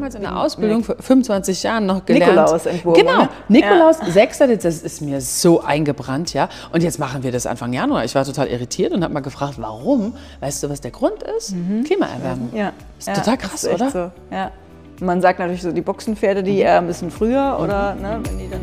damals in der Ausbildung vor 25 Jahren noch gelernt. Nikolaus-Entwurm. Genau, ne? Nikolaus, 6. Dezember, das ist mir so eingebrannt, ja. Und jetzt machen wir das Anfang Januar. Ich war total irritiert und habe mal gefragt, warum? Weißt du, was der Grund ist? Klimaerwärmung. Ja. Ist ja, total das krass, ist oder? So. Ja. Man sagt natürlich so, die Boxenpferde, die eher ein bisschen früher oder ne, wenn die dann.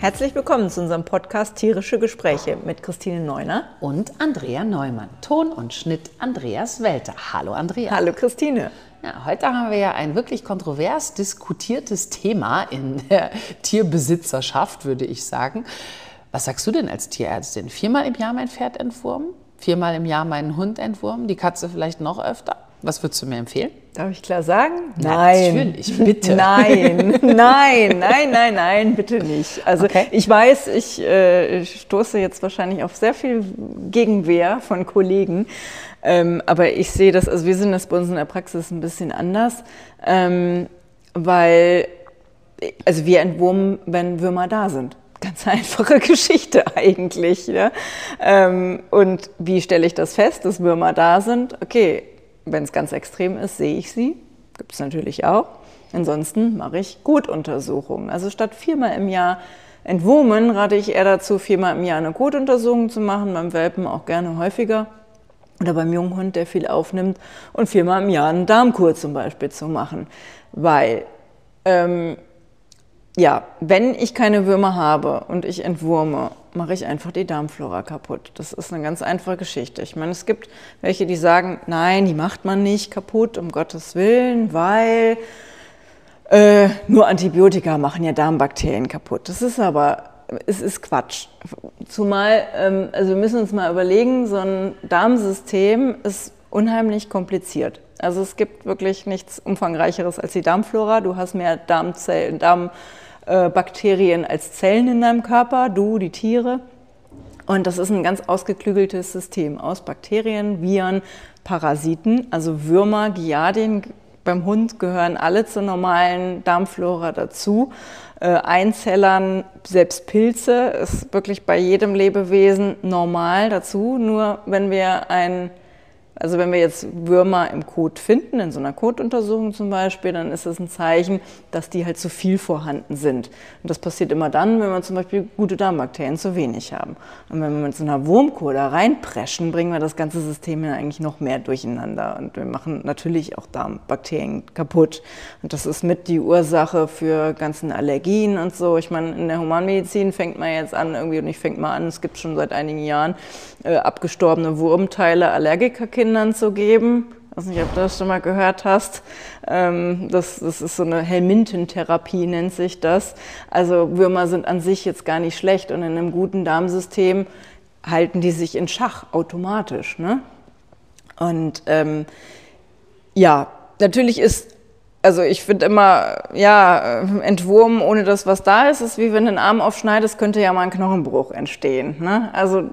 Herzlich willkommen zu unserem Podcast Tierische Gespräche mit Christine Neuner. Und Andrea Neumann. Ton und Schnitt Andreas Welter. Hallo Andrea. Hallo Christine. Ja, heute haben wir ja ein wirklich kontrovers diskutiertes Thema in der Tierbesitzerschaft, würde ich sagen. Was sagst du denn als Tierärztin? Viermal im Jahr mein Pferd entwurmen? Viermal im Jahr meinen Hund entwurmen? Die Katze vielleicht noch öfter? Was würdest du mir empfehlen? Darf ich klar sagen? Natürlich, bitte. Nein, nein, nein, nein, nein, bitte nicht. Also Okay. ich weiß, ich äh, stoße jetzt wahrscheinlich auf sehr viel Gegenwehr von Kollegen. Ähm, aber ich sehe das, also wir sind das bei uns in der Praxis ein bisschen anders, ähm, weil, also wir entwurmen, wenn Würmer da sind. Ganz einfache Geschichte eigentlich. Ja? Ähm, und wie stelle ich das fest, dass Würmer da sind? Okay, wenn es ganz extrem ist, sehe ich sie. Gibt es natürlich auch. Ansonsten mache ich Gutuntersuchungen. Also statt viermal im Jahr entwurmen, rate ich eher dazu, viermal im Jahr eine Gutuntersuchung zu machen. Beim Welpen auch gerne häufiger. Oder beim Junghund, der viel aufnimmt. Und viermal im Jahr eine Darmkur zum Beispiel zu machen. Weil ähm, ja, wenn ich keine Würmer habe und ich entwurme, mache ich einfach die Darmflora kaputt. Das ist eine ganz einfache Geschichte. Ich meine, es gibt welche, die sagen, nein, die macht man nicht kaputt, um Gottes Willen, weil äh, nur Antibiotika machen ja Darmbakterien kaputt. Das ist aber, es ist Quatsch. Zumal, ähm, also wir müssen uns mal überlegen, so ein Darmsystem ist unheimlich kompliziert. Also es gibt wirklich nichts umfangreicheres als die Darmflora. Du hast mehr Darmzellen, Darmbakterien als Zellen in deinem Körper, du, die Tiere. Und das ist ein ganz ausgeklügeltes System aus Bakterien, Viren, Parasiten, also Würmer, Giardien. Beim Hund gehören alle zur normalen Darmflora dazu. Äh, Einzellern, selbst Pilze, ist wirklich bei jedem Lebewesen normal dazu. Nur wenn wir ein also wenn wir jetzt Würmer im Kot finden, in so einer Kotuntersuchung zum Beispiel, dann ist das ein Zeichen, dass die halt zu viel vorhanden sind. Und das passiert immer dann, wenn wir zum Beispiel gute Darmbakterien zu wenig haben. Und wenn wir mit so einer Wurmkur da reinpreschen, bringen wir das ganze System ja eigentlich noch mehr durcheinander. Und wir machen natürlich auch Darmbakterien kaputt. Und das ist mit die Ursache für ganzen Allergien und so. Ich meine, in der Humanmedizin fängt man jetzt an, irgendwie, und ich fängt mal an, es gibt schon seit einigen Jahren äh, abgestorbene Wurmteile Allergikerkindern zu geben. Ich weiß nicht, ob du das schon mal gehört hast. Ähm, das, das ist so eine Helmintentherapie, nennt sich das. Also Würmer sind an sich jetzt gar nicht schlecht und in einem guten Darmsystem halten die sich in Schach automatisch. Ne? Und ähm, ja, natürlich ist, also ich finde immer, ja, äh, Entwurmen ohne das, was da ist, ist wie wenn du einen Arm aufschneidest, könnte ja mal ein Knochenbruch entstehen. Ne? Also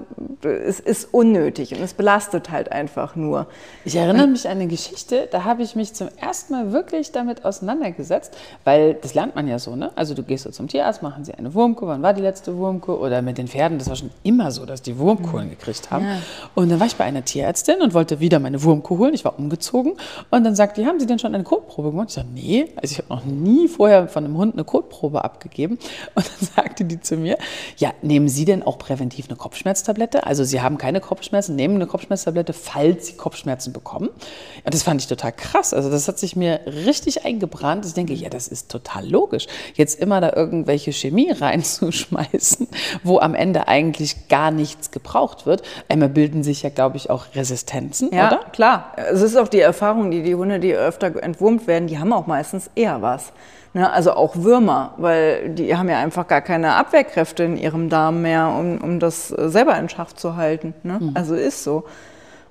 es ist unnötig und es belastet halt einfach nur. Ich erinnere mich an eine Geschichte, da habe ich mich zum ersten Mal wirklich damit auseinandergesetzt, weil das lernt man ja so, ne? Also du gehst so zum Tierarzt, machen sie eine Wurmkur, wann war die letzte Wurmkur? Oder mit den Pferden, das war schon immer so, dass die Wurmkuren gekriegt haben. Ja. Und dann war ich bei einer Tierärztin und wollte wieder meine Wurmkur holen. Ich war umgezogen und dann sagt die, haben Sie denn schon eine Kotprobe gemacht? Sage, nee, also ich habe noch nie vorher von einem Hund eine Kotprobe abgegeben. Und dann sagte die zu mir, ja, nehmen Sie denn auch präventiv eine Kopfschmerztablette? Also Sie haben keine Kopfschmerzen, nehmen eine Kopfschmerztablette, falls Sie Kopfschmerzen bekommen. Und das fand ich total krass. Also das hat sich mir richtig eingebrannt. Ich denke, ja, das ist total logisch. Jetzt immer da irgendwelche Chemie reinzuschmeißen, wo am Ende eigentlich gar nichts gebraucht wird. Einmal bilden sich ja, glaube ich, auch Resistenzen, Ja, oder? klar. Es ist auch die Erfahrung, die die Hunde, die öfter entwurmt werden, die haben auch meistens eher was. Ne? Also auch Würmer, weil die haben ja einfach gar keine Abwehrkräfte in ihrem Darm mehr, um, um das selber in Schach zu halten. Ne? Also ist so.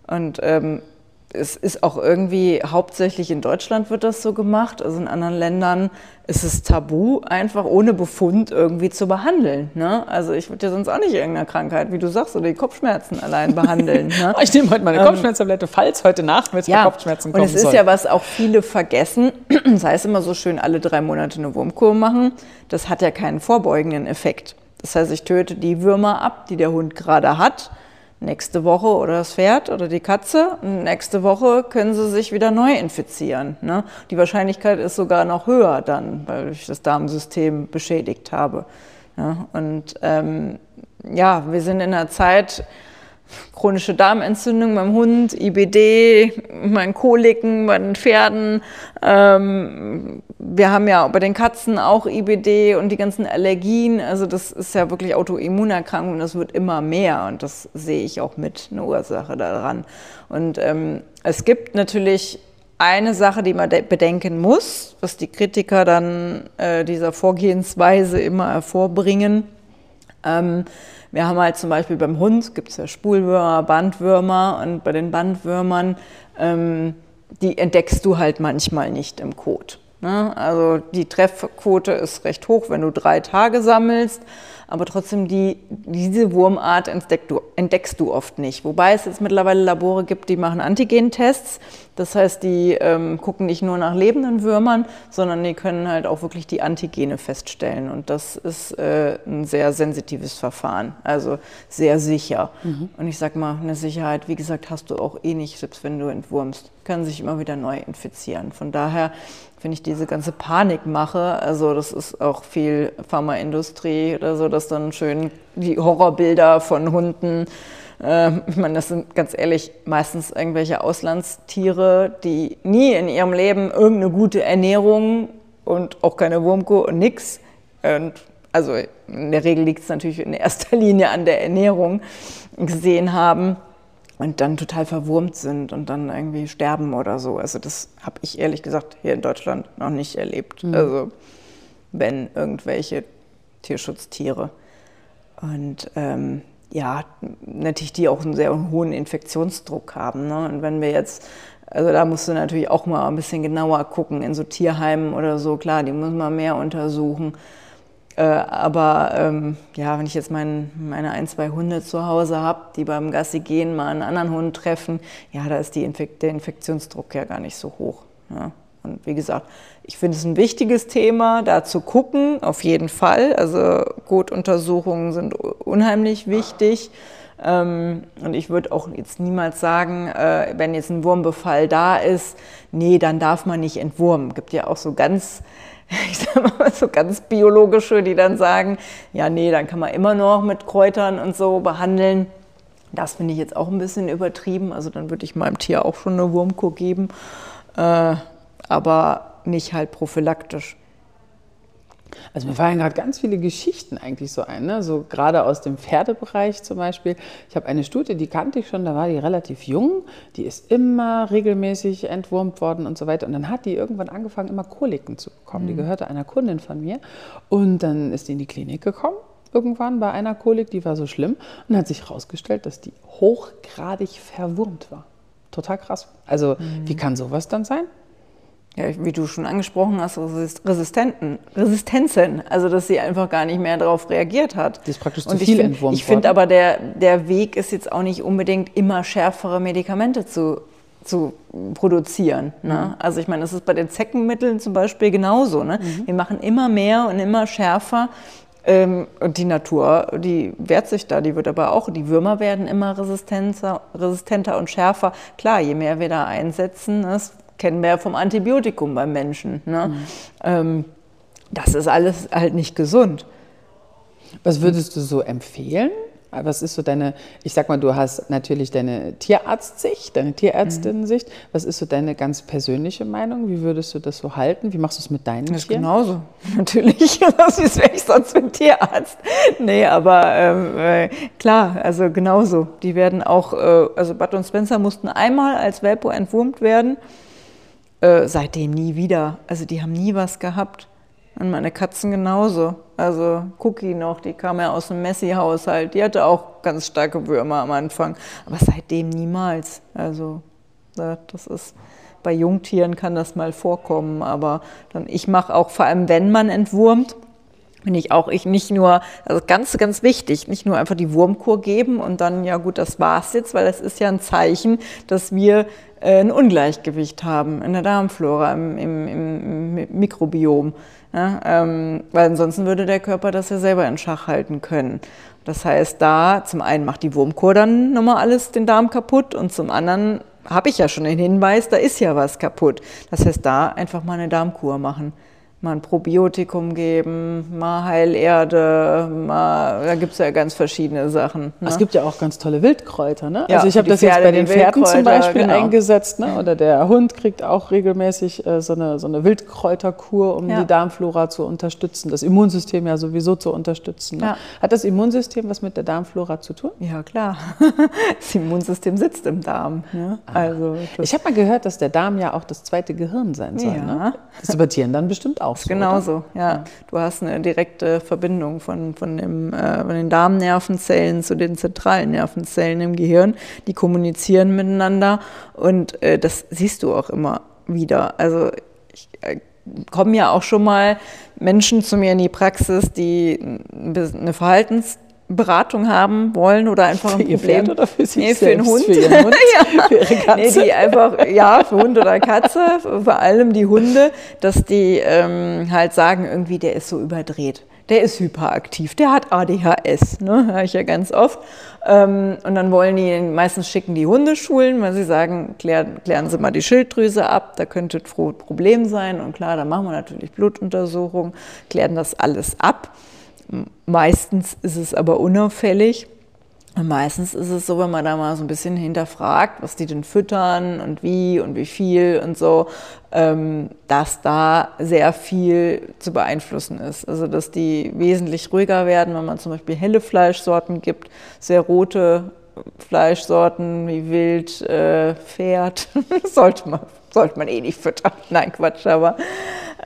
Und ähm, es ist auch irgendwie, hauptsächlich in Deutschland wird das so gemacht. Also in anderen Ländern ist es tabu, einfach ohne Befund irgendwie zu behandeln. Ne? Also ich würde ja sonst auch nicht irgendeine Krankheit, wie du sagst, oder die Kopfschmerzen allein behandeln. Ne? ich nehme heute meine ähm, Kopfschmerztablette, falls heute Nacht mit ja, Kopfschmerzen kommen Und es ist soll. ja, was auch viele vergessen. Das heißt immer so schön, alle drei Monate eine Wurmkur machen. Das hat ja keinen vorbeugenden Effekt. Das heißt, ich töte die Würmer ab, die der Hund gerade hat nächste Woche oder das Pferd oder die Katze. Nächste Woche können sie sich wieder neu infizieren. Ne? Die Wahrscheinlichkeit ist sogar noch höher dann, weil ich das Darmsystem beschädigt habe. Ja? Und ähm, ja, wir sind in einer Zeit, chronische Darmentzündung beim Hund, IBD, mein Koliken bei den Pferden. Ähm, wir haben ja bei den Katzen auch IBD und die ganzen Allergien. Also das ist ja wirklich Autoimmunerkrankung und das wird immer mehr und das sehe ich auch mit eine Ursache daran. Und ähm, es gibt natürlich eine Sache, die man bedenken muss, was die Kritiker dann äh, dieser Vorgehensweise immer hervorbringen. Ähm, wir haben halt zum Beispiel beim Hund, gibt es ja Spulwürmer, Bandwürmer und bei den Bandwürmern, ähm, die entdeckst du halt manchmal nicht im Kot. Ne? Also die Treffquote ist recht hoch, wenn du drei Tage sammelst aber trotzdem die, diese Wurmart entdeckst du, entdeckst du oft nicht. Wobei es jetzt mittlerweile Labore gibt, die machen Antigentests. Das heißt, die ähm, gucken nicht nur nach lebenden Würmern, sondern die können halt auch wirklich die Antigene feststellen. Und das ist äh, ein sehr sensitives Verfahren, also sehr sicher. Mhm. Und ich sag mal, eine Sicherheit, wie gesagt, hast du auch eh nicht, selbst wenn du entwurmst, können sich immer wieder neu infizieren. Von daher wenn ich diese ganze Panik mache, also das ist auch viel Pharmaindustrie oder so, dass dann schön die Horrorbilder von Hunden, äh, ich meine, das sind ganz ehrlich meistens irgendwelche Auslandstiere, die nie in ihrem Leben irgendeine gute Ernährung und auch keine Wurmkur und nix. Und also in der Regel liegt es natürlich in erster Linie an der Ernährung gesehen haben und dann total verwurmt sind und dann irgendwie sterben oder so. Also das habe ich ehrlich gesagt hier in Deutschland noch nicht erlebt. Mhm. Also wenn irgendwelche Tierschutztiere. Und ähm, ja, natürlich die auch einen sehr hohen Infektionsdruck haben. Ne? Und wenn wir jetzt, also da musst du natürlich auch mal ein bisschen genauer gucken, in so Tierheimen oder so, klar, die muss man mehr untersuchen. Äh, aber ähm, ja, wenn ich jetzt mein, meine ein, zwei Hunde zu Hause habe, die beim Gassi gehen mal einen anderen Hund treffen, ja, da ist die Infek der Infektionsdruck ja gar nicht so hoch. Ja. Und wie gesagt, ich finde es ein wichtiges Thema, da zu gucken, auf jeden Fall. Also Kotuntersuchungen sind unheimlich wichtig. Ähm, und ich würde auch jetzt niemals sagen, äh, wenn jetzt ein Wurmbefall da ist, nee, dann darf man nicht entwurmen. Es gibt ja auch so ganz ich sag mal so ganz biologische, die dann sagen, ja, nee, dann kann man immer noch mit Kräutern und so behandeln. Das finde ich jetzt auch ein bisschen übertrieben. Also dann würde ich meinem Tier auch schon eine Wurmkur geben, äh, aber nicht halt prophylaktisch. Also mir fallen gerade ganz viele Geschichten eigentlich so ein, ne? so gerade aus dem Pferdebereich zum Beispiel. Ich habe eine Stute, die kannte ich schon, da war die relativ jung, die ist immer regelmäßig entwurmt worden und so weiter. Und dann hat die irgendwann angefangen, immer Koliken zu bekommen. Mhm. Die gehörte einer Kundin von mir und dann ist die in die Klinik gekommen irgendwann bei einer Kolik, die war so schlimm und hat sich herausgestellt, dass die hochgradig verwurmt war. Total krass. Also mhm. wie kann sowas dann sein? Ja, wie du schon angesprochen hast, Resistenten, Resistenzen, also dass sie einfach gar nicht mehr darauf reagiert hat. Das ist praktisch zu Und viel entwurmt Ich finde aber, der, der Weg ist jetzt auch nicht unbedingt immer schärfere Medikamente zu, zu produzieren. Ne? Mhm. Also ich meine, das ist bei den Zeckenmitteln zum Beispiel genauso. Ne? Mhm. Wir machen immer mehr und immer schärfer. Ähm, und die Natur, die wehrt sich da, die wird aber auch, die Würmer werden immer resistenter, resistenter und schärfer. Klar, je mehr wir da einsetzen, das kennen wir ja vom Antibiotikum beim Menschen. Ne? Mhm. Ähm, das ist alles halt nicht gesund. Was würdest du so empfehlen? Was ist so deine, ich sag mal, du hast natürlich deine Tierarztsicht, deine Tierärztin-Sicht. Was ist so deine ganz persönliche Meinung? Wie würdest du das so halten? Wie machst du es mit deinen das Tieren? Genauso, natürlich. Das ist wäre ich sonst mit Tierarzt. Nee, aber ähm, äh, klar, also genauso. Die werden auch, äh, also Bud und Spencer mussten einmal als Welpo entwurmt werden. Äh, seitdem nie wieder. Also die haben nie was gehabt. Und meine Katzen genauso. Also Cookie noch, die kam ja aus dem Messi-Haushalt. Die hatte auch ganz starke Würmer am Anfang. Aber seitdem niemals. Also Das ist bei Jungtieren kann das mal vorkommen, aber dann, ich mache auch vor allem, wenn man entwurmt, bin ich auch ich nicht nur, also ganz, ganz wichtig, nicht nur einfach die Wurmkur geben und dann, ja gut, das war's jetzt, weil das ist ja ein Zeichen, dass wir äh, ein Ungleichgewicht haben in der Darmflora, im, im, im Mikrobiom. Ja, ähm, weil ansonsten würde der Körper das ja selber in Schach halten können. Das heißt, da zum einen macht die Wurmkur dann nochmal alles den Darm kaputt und zum anderen habe ich ja schon den Hinweis, da ist ja was kaputt. Das heißt, da einfach mal eine Darmkur machen mal ein Probiotikum geben, mal Heilerde, mal, da gibt es ja ganz verschiedene Sachen. Ne? Es gibt ja auch ganz tolle Wildkräuter. Ne? Ja, also ich habe das Pferde, jetzt bei den Pferden zum Beispiel genau. eingesetzt. Ne? Oder der Hund kriegt auch regelmäßig äh, so, eine, so eine Wildkräuterkur, um ja. die Darmflora zu unterstützen, das Immunsystem ja sowieso zu unterstützen. Ne? Ja. Hat das Immunsystem was mit der Darmflora zu tun? Ja, klar. das Immunsystem sitzt im Darm. Ne? Ah. Also, ich habe mal gehört, dass der Darm ja auch das zweite Gehirn sein soll. Ne? Das ist bei Tieren dann bestimmt auch so. Genauso, ja. ja. Du hast eine direkte Verbindung von, von, dem, äh, von den Darmnervenzellen zu den zentralen Nervenzellen im Gehirn. Die kommunizieren miteinander und äh, das siehst du auch immer wieder. Also ich äh, kommen ja auch schon mal Menschen zu mir in die Praxis, die eine Verhaltens Beratung haben wollen oder einfach ein für Problem. oder für sich nee, für einen Hund. Für ihren Hund, ja. für ihre Katze. Nee, die einfach, ja, für Hund oder Katze, vor allem die Hunde, dass die ähm, halt sagen, irgendwie, der ist so überdreht. Der ist hyperaktiv, der hat ADHS, ne, höre ich ja ganz oft. Ähm, und dann wollen die, meistens schicken die Hundeschulen, weil sie sagen, klären, klären Sie mal die Schilddrüse ab, da könnte ein Problem sein. Und klar, da machen wir natürlich Blutuntersuchungen, klären das alles ab. Meistens ist es aber unauffällig. Und meistens ist es so, wenn man da mal so ein bisschen hinterfragt, was die denn füttern und wie und wie viel und so, ähm, dass da sehr viel zu beeinflussen ist. Also dass die wesentlich ruhiger werden, wenn man zum Beispiel helle Fleischsorten gibt, sehr rote Fleischsorten wie Wild, äh, Pferd, sollte, man, sollte man eh nicht füttern. Nein, Quatsch, aber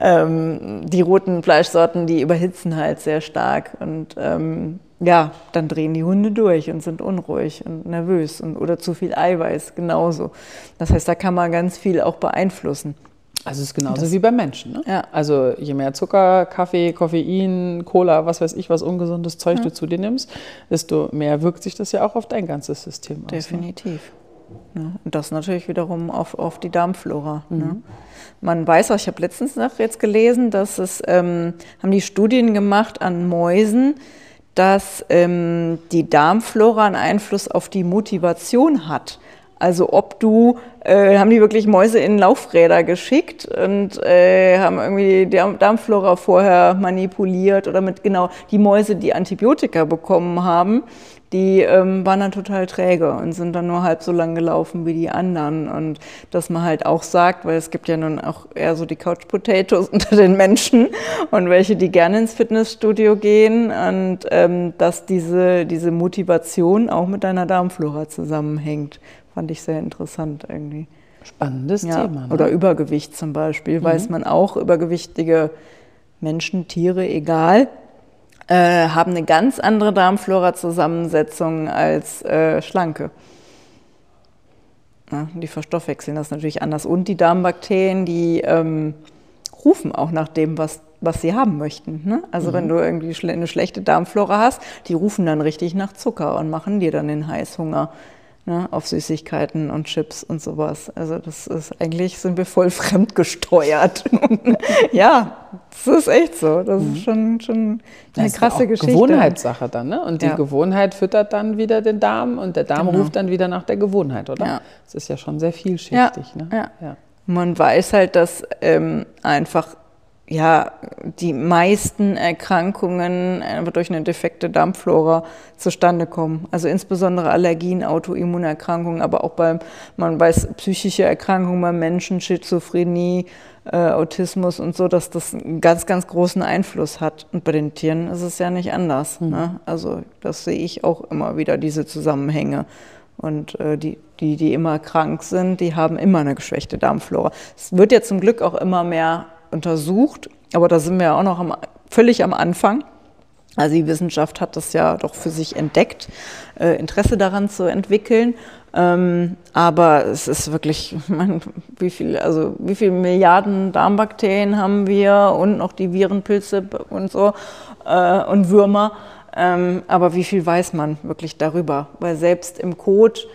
ähm, die roten Fleischsorten, die überhitzen halt sehr stark. Und ähm, ja, dann drehen die Hunde durch und sind unruhig und nervös und, oder zu viel Eiweiß genauso. Das heißt, da kann man ganz viel auch beeinflussen. Also es ist genauso das, wie beim Menschen. Ne? Ja. Also je mehr Zucker, Kaffee, Koffein, Cola, was weiß ich, was ungesundes Zeug ja. du zu dir nimmst, desto mehr wirkt sich das ja auch auf dein ganzes System aus. Ne? Definitiv. Ne? Und das natürlich wiederum auf, auf die Darmflora. Ne? Mhm. Ne? Man weiß auch, ich habe letztens noch jetzt gelesen, dass es, ähm, haben die Studien gemacht an Mäusen, dass ähm, die Darmflora einen Einfluss auf die Motivation hat. Also ob du, äh, haben die wirklich Mäuse in Laufräder geschickt und äh, haben irgendwie die Darmflora vorher manipuliert oder mit genau die Mäuse, die Antibiotika bekommen haben, die ähm, waren dann total träge und sind dann nur halb so lang gelaufen wie die anderen. Und dass man halt auch sagt, weil es gibt ja nun auch eher so die Couch Potatoes unter den Menschen und welche, die gerne ins Fitnessstudio gehen und ähm, dass diese, diese Motivation auch mit deiner Darmflora zusammenhängt. Fand ich sehr interessant irgendwie. Spannendes ja, Thema. Ne? Oder Übergewicht zum Beispiel, mhm. weiß man auch, übergewichtige Menschen, Tiere, egal, äh, haben eine ganz andere Darmflora-Zusammensetzung als äh, Schlanke. Ja, die verstoffwechseln das natürlich anders. Und die Darmbakterien, die ähm, rufen auch nach dem, was, was sie haben möchten. Ne? Also mhm. wenn du irgendwie eine schlechte Darmflora hast, die rufen dann richtig nach Zucker und machen dir dann den Heißhunger ne, auf Süßigkeiten und Chips und sowas. Also das ist eigentlich sind wir voll fremdgesteuert. ja, das ist echt so. Das mhm. ist schon, schon eine das krasse ist Geschichte. Gewohnheitssache dann, ne? Und die ja. Gewohnheit füttert dann wieder den Darm und der Darm genau. ruft dann wieder nach der Gewohnheit, oder? Ja. Das ist ja schon sehr vielschichtig. Ja. Ne? ja. ja. Man weiß halt, dass ähm, einfach ja, die meisten Erkrankungen einfach durch eine defekte Darmflora zustande kommen. Also insbesondere Allergien, Autoimmunerkrankungen, aber auch beim, man weiß, psychische Erkrankungen beim Menschen, Schizophrenie, äh, Autismus und so, dass das einen ganz, ganz großen Einfluss hat. Und bei den Tieren ist es ja nicht anders. Mhm. Ne? Also das sehe ich auch immer wieder, diese Zusammenhänge. Und äh, die, die, die immer krank sind, die haben immer eine geschwächte Darmflora. Es wird ja zum Glück auch immer mehr untersucht, aber da sind wir ja auch noch am, völlig am Anfang. Also die Wissenschaft hat das ja doch für sich entdeckt, äh, Interesse daran zu entwickeln. Ähm, aber es ist wirklich, man, wie viel, also wie viele Milliarden Darmbakterien haben wir und noch die Virenpilze und so äh, und Würmer. Ähm, aber wie viel weiß man wirklich darüber? Weil selbst im Kot,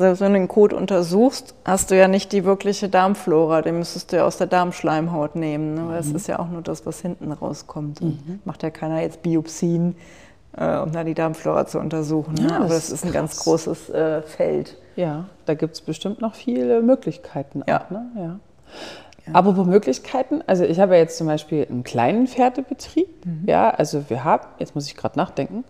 also wenn du den Kot untersuchst, hast du ja nicht die wirkliche Darmflora, den müsstest du ja aus der Darmschleimhaut nehmen. Ne? Weil es mhm. ist ja auch nur das, was hinten rauskommt. Mhm. Macht ja keiner jetzt Biopsien, äh, um da die Darmflora zu untersuchen. Ne? Ja, Aber es ist ein ganz großes äh, Feld. Ja, da gibt es bestimmt noch viele Möglichkeiten. Auch, ja. Ne? ja. Ja. Apropos Möglichkeiten, also ich habe ja jetzt zum Beispiel einen kleinen Pferdebetrieb. Mhm. Ja, also wir haben, jetzt muss ich gerade nachdenken,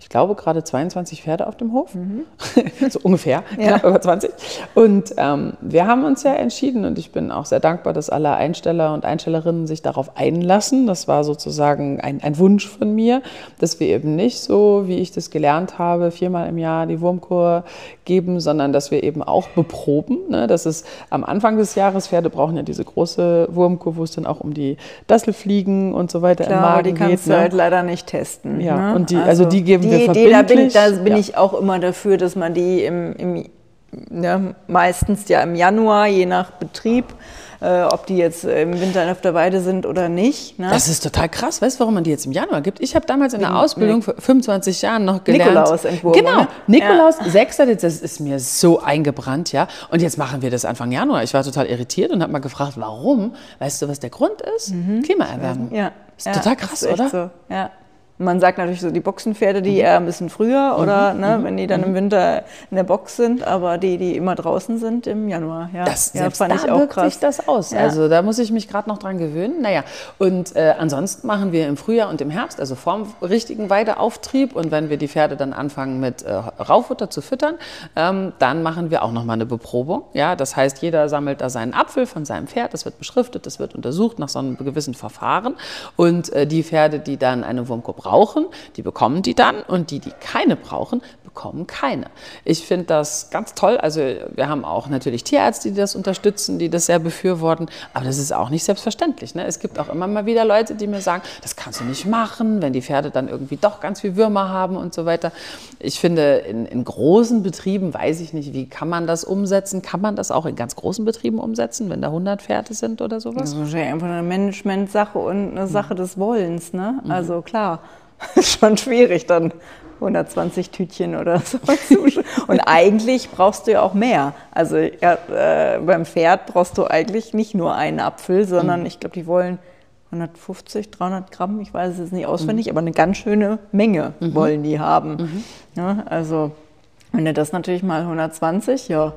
ich glaube, gerade 22 Pferde auf dem Hof. Mhm. so ungefähr, ja. knapp über 20. Und ähm, wir haben uns ja entschieden, und ich bin auch sehr dankbar, dass alle Einsteller und Einstellerinnen sich darauf einlassen. Das war sozusagen ein, ein Wunsch von mir, dass wir eben nicht so, wie ich das gelernt habe, viermal im Jahr die Wurmkur geben, sondern dass wir eben auch beproben. Ne? Das ist am Anfang des Jahres, Pferde brauchen ja diese große Wurmkur, wo es dann auch um die Dasselfliegen und so weiter Klar, im Magen geht. die kannst geht, du ne? halt leider nicht testen. Ja, ne? und die, also, also die geben die Idee, da bin, da bin ja. ich auch immer dafür, dass man die im, im ja, meistens ja im Januar, je nach Betrieb, äh, ob die jetzt im Winter auf der Weide sind oder nicht. Ne? Das ist total krass. Weißt du, warum man die jetzt im Januar gibt? Ich habe damals in der Ausbildung vor 25 Jahren noch gelernt. Nikolaus entworfen. Genau, ne? Nikolaus, ja. 6. das ist mir so eingebrannt, ja. Und jetzt machen wir das Anfang Januar. Ich war total irritiert und habe mal gefragt, warum? Weißt du, was der Grund ist? Mhm. Klimaerwärmung. Ja. Ist ja, total krass, oder? So. Ja. Man sagt natürlich so die Boxenpferde, die mhm. eher ein bisschen früher mhm. oder mhm. Ne, wenn die dann im mhm. Winter in der Box sind, aber die, die immer draußen sind im Januar. Ja, das ja, fand da ich auch wirkt krass. sich das aus. Ja. Also da muss ich mich gerade noch dran gewöhnen. Naja, und äh, ansonsten machen wir im Frühjahr und im Herbst, also vorm richtigen Weideauftrieb und wenn wir die Pferde dann anfangen mit äh, Raufutter zu füttern, ähm, dann machen wir auch nochmal eine Beprobung. Ja, das heißt, jeder sammelt da seinen Apfel von seinem Pferd, das wird beschriftet, das wird untersucht nach so einem gewissen Verfahren und äh, die Pferde, die dann eine brauchen, die bekommen die dann und die, die keine brauchen, bekommen keine. Ich finde das ganz toll. Also wir haben auch natürlich Tierärzte, die das unterstützen, die das sehr befürworten, aber das ist auch nicht selbstverständlich. Ne? Es gibt auch immer mal wieder Leute, die mir sagen, das kannst du nicht machen, wenn die Pferde dann irgendwie doch ganz viel Würmer haben und so weiter. Ich finde, in, in großen Betrieben weiß ich nicht, wie kann man das umsetzen? Kann man das auch in ganz großen Betrieben umsetzen, wenn da 100 Pferde sind oder sowas? Das ist wahrscheinlich einfach eine Management-Sache und eine Sache des Wollens. Ne? Mhm. Also klar. ist schon schwierig, dann 120 Tütchen oder so. Und eigentlich brauchst du ja auch mehr. Also ja, äh, beim Pferd brauchst du eigentlich nicht nur einen Apfel, sondern mhm. ich glaube, die wollen 150, 300 Gramm, ich weiß es jetzt nicht auswendig, mhm. aber eine ganz schöne Menge mhm. wollen die haben. Mhm. Ja, also wenn du das natürlich mal 120, ja,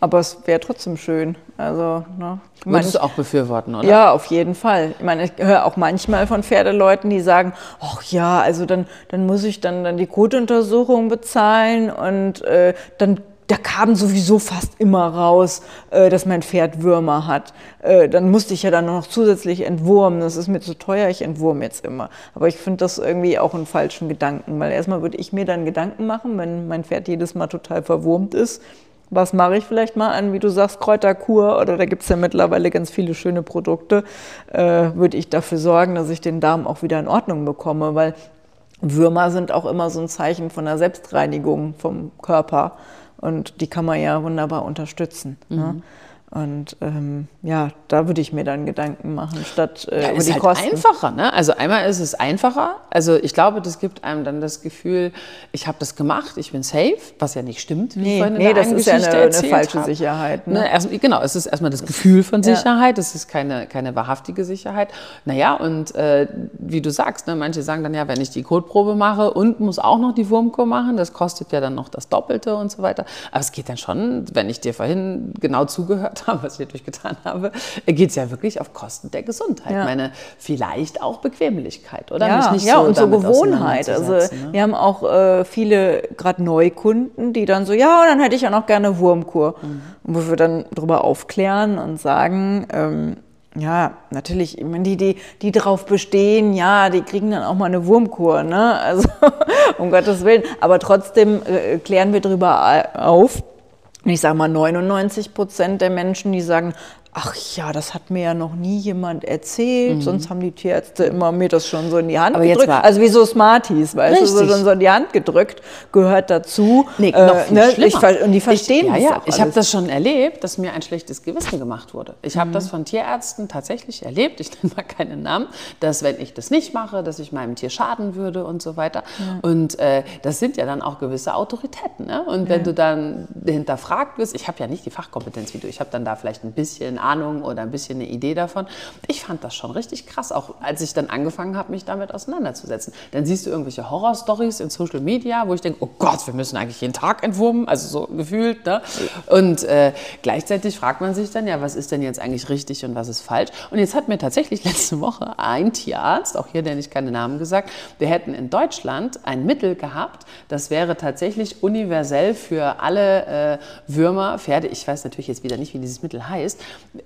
aber es wäre trotzdem schön. Also, ne, Würdest du auch befürworten, oder? Ja, auf jeden Fall. Ich meine, ich höre auch manchmal von Pferdeleuten, die sagen, ach ja, also dann, dann muss ich dann, dann die Kotuntersuchung bezahlen und äh, dann da kam sowieso fast immer raus, äh, dass mein Pferd Würmer hat. Äh, dann musste ich ja dann noch zusätzlich entwurmen. Das ist mir zu teuer, ich entwurme jetzt immer. Aber ich finde das irgendwie auch einen falschen Gedanken, weil erstmal würde ich mir dann Gedanken machen, wenn mein Pferd jedes Mal total verwurmt ist was mache ich vielleicht mal an, wie du sagst, Kräuterkur oder da gibt es ja mittlerweile ganz viele schöne Produkte, äh, würde ich dafür sorgen, dass ich den Darm auch wieder in Ordnung bekomme, weil Würmer sind auch immer so ein Zeichen von der Selbstreinigung vom Körper und die kann man ja wunderbar unterstützen. Ne? Mhm. Ne? Und ähm, ja, da würde ich mir dann Gedanken machen, statt äh, ja, über die halt Kosten. einfacher, ne? Also einmal ist es einfacher. Also ich glaube, das gibt einem dann das Gefühl, ich habe das gemacht, ich bin safe, was ja nicht stimmt. Wie nee, nee das ist ja eine, eine falsche hab. Sicherheit. Ne? Ne, erst, genau, es ist erstmal das Gefühl von Sicherheit, es ist keine, keine wahrhaftige Sicherheit. Naja, und äh, wie du sagst, ne, manche sagen dann ja, wenn ich die Kotprobe mache und muss auch noch die Wurmkur machen, das kostet ja dann noch das Doppelte und so weiter. Aber es geht dann schon, wenn ich dir vorhin genau zugehört habe, was ich natürlich getan habe, geht es ja wirklich auf Kosten der Gesundheit. Ja. Meine vielleicht auch Bequemlichkeit, oder? Ja, ja so und so Gewohnheit. Also ne? wir haben auch äh, viele gerade Neukunden, die dann so, ja, dann hätte ich ja noch gerne Wurmkur. Mhm. Und wo wir dann darüber aufklären und sagen, ähm, ja, natürlich, ich meine, die, die, die darauf bestehen, ja, die kriegen dann auch mal eine Wurmkur, ne? Also, um Gottes Willen. Aber trotzdem äh, klären wir darüber auf, ich sage mal 99 Prozent der Menschen, die sagen, ach ja, das hat mir ja noch nie jemand erzählt, mhm. sonst haben die Tierärzte immer mir das schon so in die Hand Aber gedrückt. also wie so Smarties, weißt Richtig. du, so, so in die Hand gedrückt, gehört dazu. Nee, noch viel ne? schlimmer. Ich, und die verstehen ich, das ja, ja. auch Ich habe das schon erlebt, dass mir ein schlechtes Gewissen gemacht wurde. Ich habe das von Tierärzten tatsächlich erlebt, ich nenne mal keinen Namen, dass wenn ich das nicht mache, dass ich meinem Tier schaden würde und so weiter. Und äh, das sind ja dann auch gewisse Autoritäten. Ne? Und wenn du dann hinterfragt wirst, ich habe ja nicht die Fachkompetenz wie du, ich habe dann da vielleicht ein bisschen Ahnung oder ein bisschen eine Idee davon. Ich fand das schon richtig krass, auch als ich dann angefangen habe, mich damit auseinanderzusetzen. Dann siehst du irgendwelche Horrorstories in Social Media, wo ich denke, oh Gott, wir müssen eigentlich jeden Tag entwurmen, also so gefühlt. Ne? Und äh, gleichzeitig fragt man sich dann, ja, was ist denn jetzt eigentlich richtig und was ist falsch? Und jetzt hat mir tatsächlich letzte Woche ein Tierarzt, auch hier, der nicht keine Namen gesagt, wir hätten in Deutschland ein Mittel gehabt, das wäre tatsächlich universell für alle äh, Würmer, Pferde, ich weiß natürlich jetzt wieder nicht, wie dieses Mittel heißt,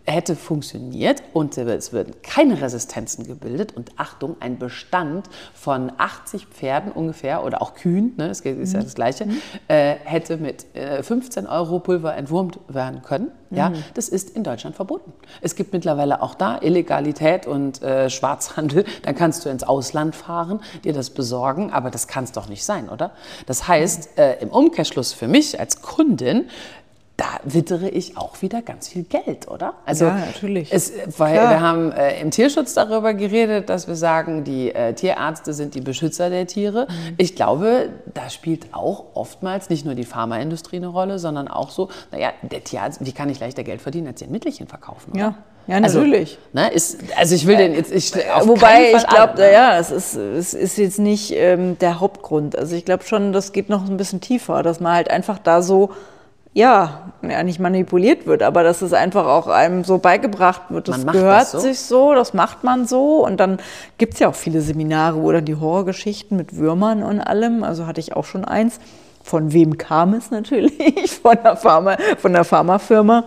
hätte funktioniert und es würden keine Resistenzen gebildet und Achtung, ein Bestand von 80 Pferden ungefähr oder auch Kühen, ne, das ist ja das Gleiche, äh, hätte mit äh, 15 Euro Pulver entwurmt werden können. Ja, das ist in Deutschland verboten. Es gibt mittlerweile auch da Illegalität und äh, Schwarzhandel. Dann kannst du ins Ausland fahren, dir das besorgen, aber das kann es doch nicht sein, oder? Das heißt, äh, im Umkehrschluss für mich als Kundin, da wittere ich auch wieder ganz viel Geld, oder? Also Ja, natürlich. Es, weil Klar. wir haben äh, im Tierschutz darüber geredet, dass wir sagen, die äh, Tierärzte sind die Beschützer der Tiere. Mhm. Ich glaube, da spielt auch oftmals nicht nur die Pharmaindustrie eine Rolle, sondern auch so, naja, der Tierarzt, wie kann ich leichter Geld verdienen, als den Mittelchen verkaufen? Oder? Ja. Ja, natürlich. Also, ne, ist, also ich will den jetzt, ich, Wobei ich glaube, ne? ja, es ist, es ist jetzt nicht ähm, der Hauptgrund. Also ich glaube schon, das geht noch ein bisschen tiefer, dass man halt einfach da so, ja, ja, nicht manipuliert wird, aber dass es einfach auch einem so beigebracht wird. Das gehört das so. sich so, das macht man so. Und dann gibt es ja auch viele Seminare, wo dann die Horrorgeschichten mit Würmern und allem, also hatte ich auch schon eins. Von wem kam es natürlich? Von der, Pharma, von der Pharmafirma,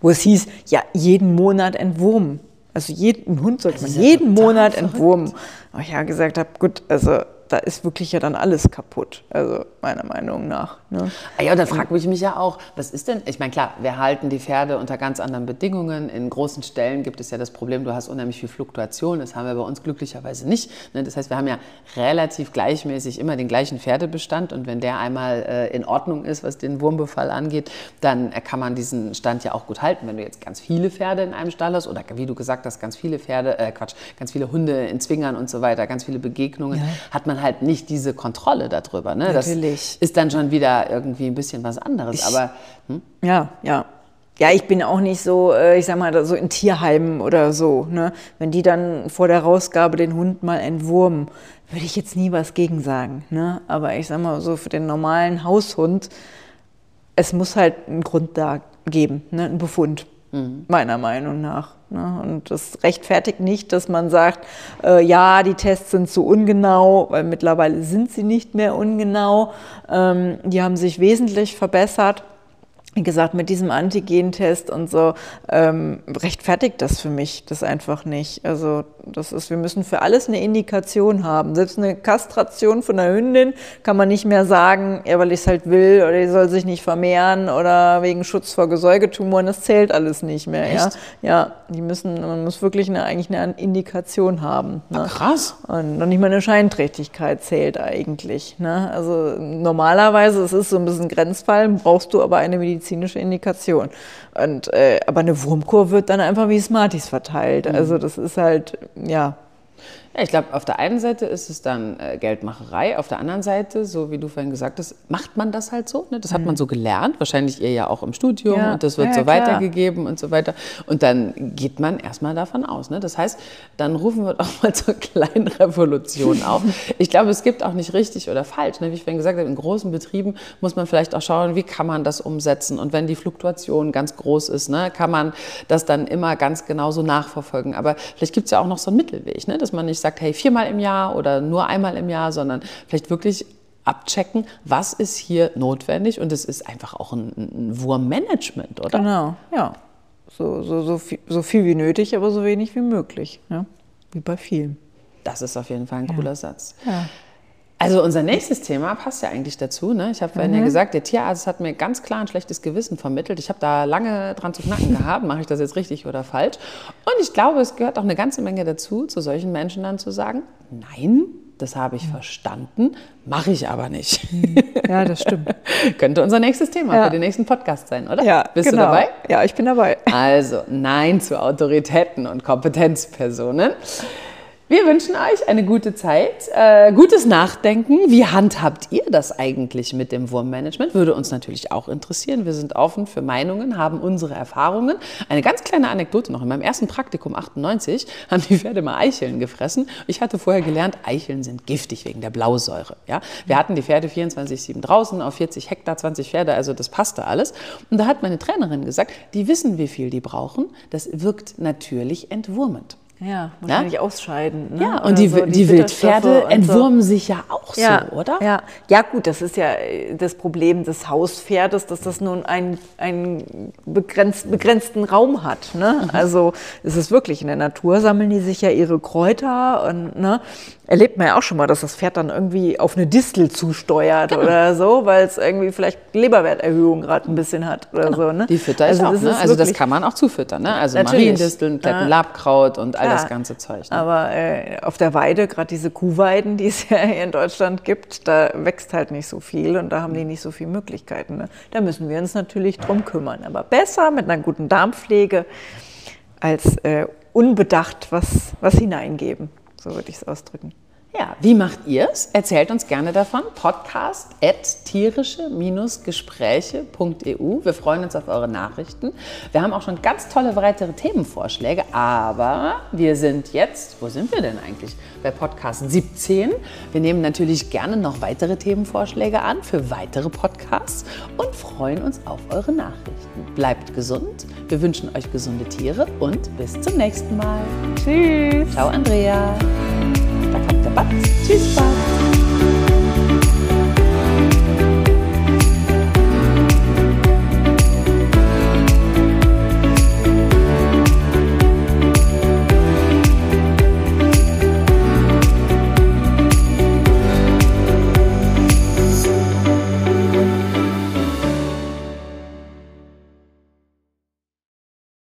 wo es hieß, ja, jeden Monat entwurmen. Also jeden Hund sollte man jeden Monat verrückt. entwurmen. Und ich ja gesagt habe, gut, also da ist wirklich ja dann alles kaputt, also meiner Meinung nach. Ne? Ja, und dann fragt mich mich ja auch, was ist denn, ich meine, klar, wir halten die Pferde unter ganz anderen Bedingungen. In großen Stellen gibt es ja das Problem, du hast unheimlich viel Fluktuation. Das haben wir bei uns glücklicherweise nicht. ne? Das heißt, wir haben ja relativ gleichmäßig immer den gleichen Pferdebestand. Und wenn der einmal äh, in Ordnung ist, was den Wurmbefall angeht, dann äh, kann man diesen Stand ja auch gut halten. Wenn du jetzt ganz viele Pferde in einem Stall hast oder wie du gesagt hast, ganz viele Pferde, äh, Quatsch, ganz viele Hunde in Zwingern und so weiter, ganz viele Begegnungen, hat man halt nicht diese Kontrolle darüber. Ne? Natürlich. Das ist dann schon wieder irgendwie ein bisschen was anderes. Aber hm? Ja, ja. Ja, ich bin auch nicht so, äh, ich sag mal, so in Tierheimen oder so. Ne? Wenn die dann vor der Rausgabe den Hund mal entwurmen, würde ich jetzt nie was gegen sagen. Ne? Aber ich sag mal, so für den normalen Haushund, es muss halt einen Grund da geben, ne? einen Befund, meiner Meinung nach. Ne? Und das rechtfertigt nicht, dass man sagt, äh, ja, die Tests sind zu ungenau, weil mittlerweile sind sie nicht mehr ungenau. Ähm, die haben sich wesentlich verbessert wie gesagt, mit diesem Antigentest und so ähm, rechtfertigt das für mich das einfach nicht. Also das ist, wir müssen für alles eine Indikation haben. Selbst eine Kastration von einer Hündin kann man nicht mehr sagen, ja, weil ich es halt will oder die soll sich nicht vermehren oder wegen Schutz vor Gesäugetumoren. Das zählt alles nicht mehr. Ja, Echt? ja, die müssen, man muss wirklich eine, eigentlich eine Indikation haben. Ne? krass. Und noch nicht mal eine Scheinträchtigkeit zählt eigentlich. Ne? Also normalerweise, es ist so ein bisschen Grenzfall, brauchst du aber eine medizinische Indikation. Und, äh, aber eine Wurmkur wird dann einfach wie Smarties verteilt. Also das ist halt, ja, Ja, ich glaube, auf der einen Seite ist es dann äh, Geldmacherei, auf der anderen Seite, so wie du vorhin gesagt hast, macht man das halt so. Ne? Das hat man so gelernt, wahrscheinlich ihr ja auch im Studium Ja. und das wird Ja, so klar. weitergegeben und so weiter. Und dann geht man erstmal davon aus. Ne? Das heißt, dann rufen wir doch mal zur kleinen Revolution auf. Ich glaube, es gibt auch nicht richtig oder falsch. Ne? Wie ich vorhin gesagt habe, in großen Betrieben muss man vielleicht auch schauen, wie kann man das umsetzen. Und wenn die Fluktuation ganz groß ist, ne, kann man das dann immer ganz genau so nachverfolgen. Aber vielleicht gibt es ja auch noch so einen Mittelweg, ne? dass man nicht sagt, hey, viermal im Jahr oder nur einmal im Jahr, sondern vielleicht wirklich abchecken, was ist hier notwendig. Und es ist einfach auch ein, ein Wurmmanagement, oder? genau, ja. So, so, so, viel, so viel wie nötig, aber so wenig wie möglich. Ja? Wie bei vielen. Das ist auf jeden Fall ein cooler Satz. Ja. Also unser nächstes Thema passt ja eigentlich dazu. Ne? Ich habe vorhin ja gesagt, der Tierarzt hat mir ganz klar ein schlechtes Gewissen vermittelt. Ich habe da lange dran zu knacken gehabt, mache ich das jetzt richtig oder falsch. Und ich glaube, es gehört auch eine ganze Menge dazu, zu solchen Menschen dann zu sagen, nein, das habe ich verstanden, mache ich aber nicht. Ja, das stimmt. Könnte unser nächstes Thema Ja. für den nächsten Podcast sein, oder? Ja, Bist genau. du dabei? Ja, ich bin dabei. Also Nein zu Autoritäten und Kompetenzpersonen. Wir wünschen euch eine gute Zeit, äh, gutes Nachdenken. Wie handhabt ihr das eigentlich mit dem Wurmmanagement? Würde uns natürlich auch interessieren. Wir sind offen für Meinungen, haben unsere Erfahrungen. Eine ganz kleine Anekdote noch. In meinem ersten Praktikum 98 haben die Pferde mal Eicheln gefressen. Ich hatte vorher gelernt, Eicheln sind giftig wegen der Blausäure. Ja? Wir hatten die Pferde 24-7 draußen auf 40 Hektar, 20 Pferde, also das passte alles. Und da hat meine Trainerin gesagt, die wissen, wie viel die brauchen. Das wirkt natürlich entwurmend. Ja, wahrscheinlich ausscheiden. Ne? Ja, und die, so, die, Bitterstoffe Wildpferde und so. entwurmen sich ja auch ja, so, oder? Ja. ja, gut, das ist ja äh, das Problem des Hauspferdes, dass das nun einen, einen begrenzt, begrenzten Raum hat. Ne? Mhm. Also es ist wirklich in der Natur, sammeln die sich ja ihre Kräuter und ne, erlebt man ja auch schon mal, dass das Pferd dann irgendwie auf eine Distel zusteuert Genau. oder so, weil es irgendwie vielleicht Leberwerterhöhung gerade ein bisschen hat oder so. Ne? Genau. Die fütter ich auch. das ne? Also das kann man auch zufüttern. Ne? Also. Mariendisteln, Klettenlabkraut und all das ganze Zeug. Ne? Aber äh, auf der Weide, gerade diese Kuhweiden, die es ja hier in Deutschland gibt, da wächst halt nicht so viel und da haben die nicht so viele Möglichkeiten. Ne? Da müssen wir uns natürlich drum kümmern. Aber besser mit einer guten Darmpflege als äh, unbedacht was, was hineingeben. So würde ich es ausdrücken. Ja, wie macht ihr es? Erzählt uns gerne davon. Podcast at tierische-gespräche.eu. Wir freuen uns auf eure Nachrichten. Wir haben auch schon ganz tolle weitere Themenvorschläge, aber wir sind jetzt, wo sind wir denn eigentlich? Bei Podcast 17. Wir nehmen natürlich gerne noch weitere Themenvorschläge an für weitere Podcasts und freuen uns auf eure Nachrichten. Bleibt gesund. Wir wünschen euch gesunde Tiere und bis zum nächsten Mal. Tschüss. Ciao, Andrea. Da kommt der Batz. Tschüss, Batz.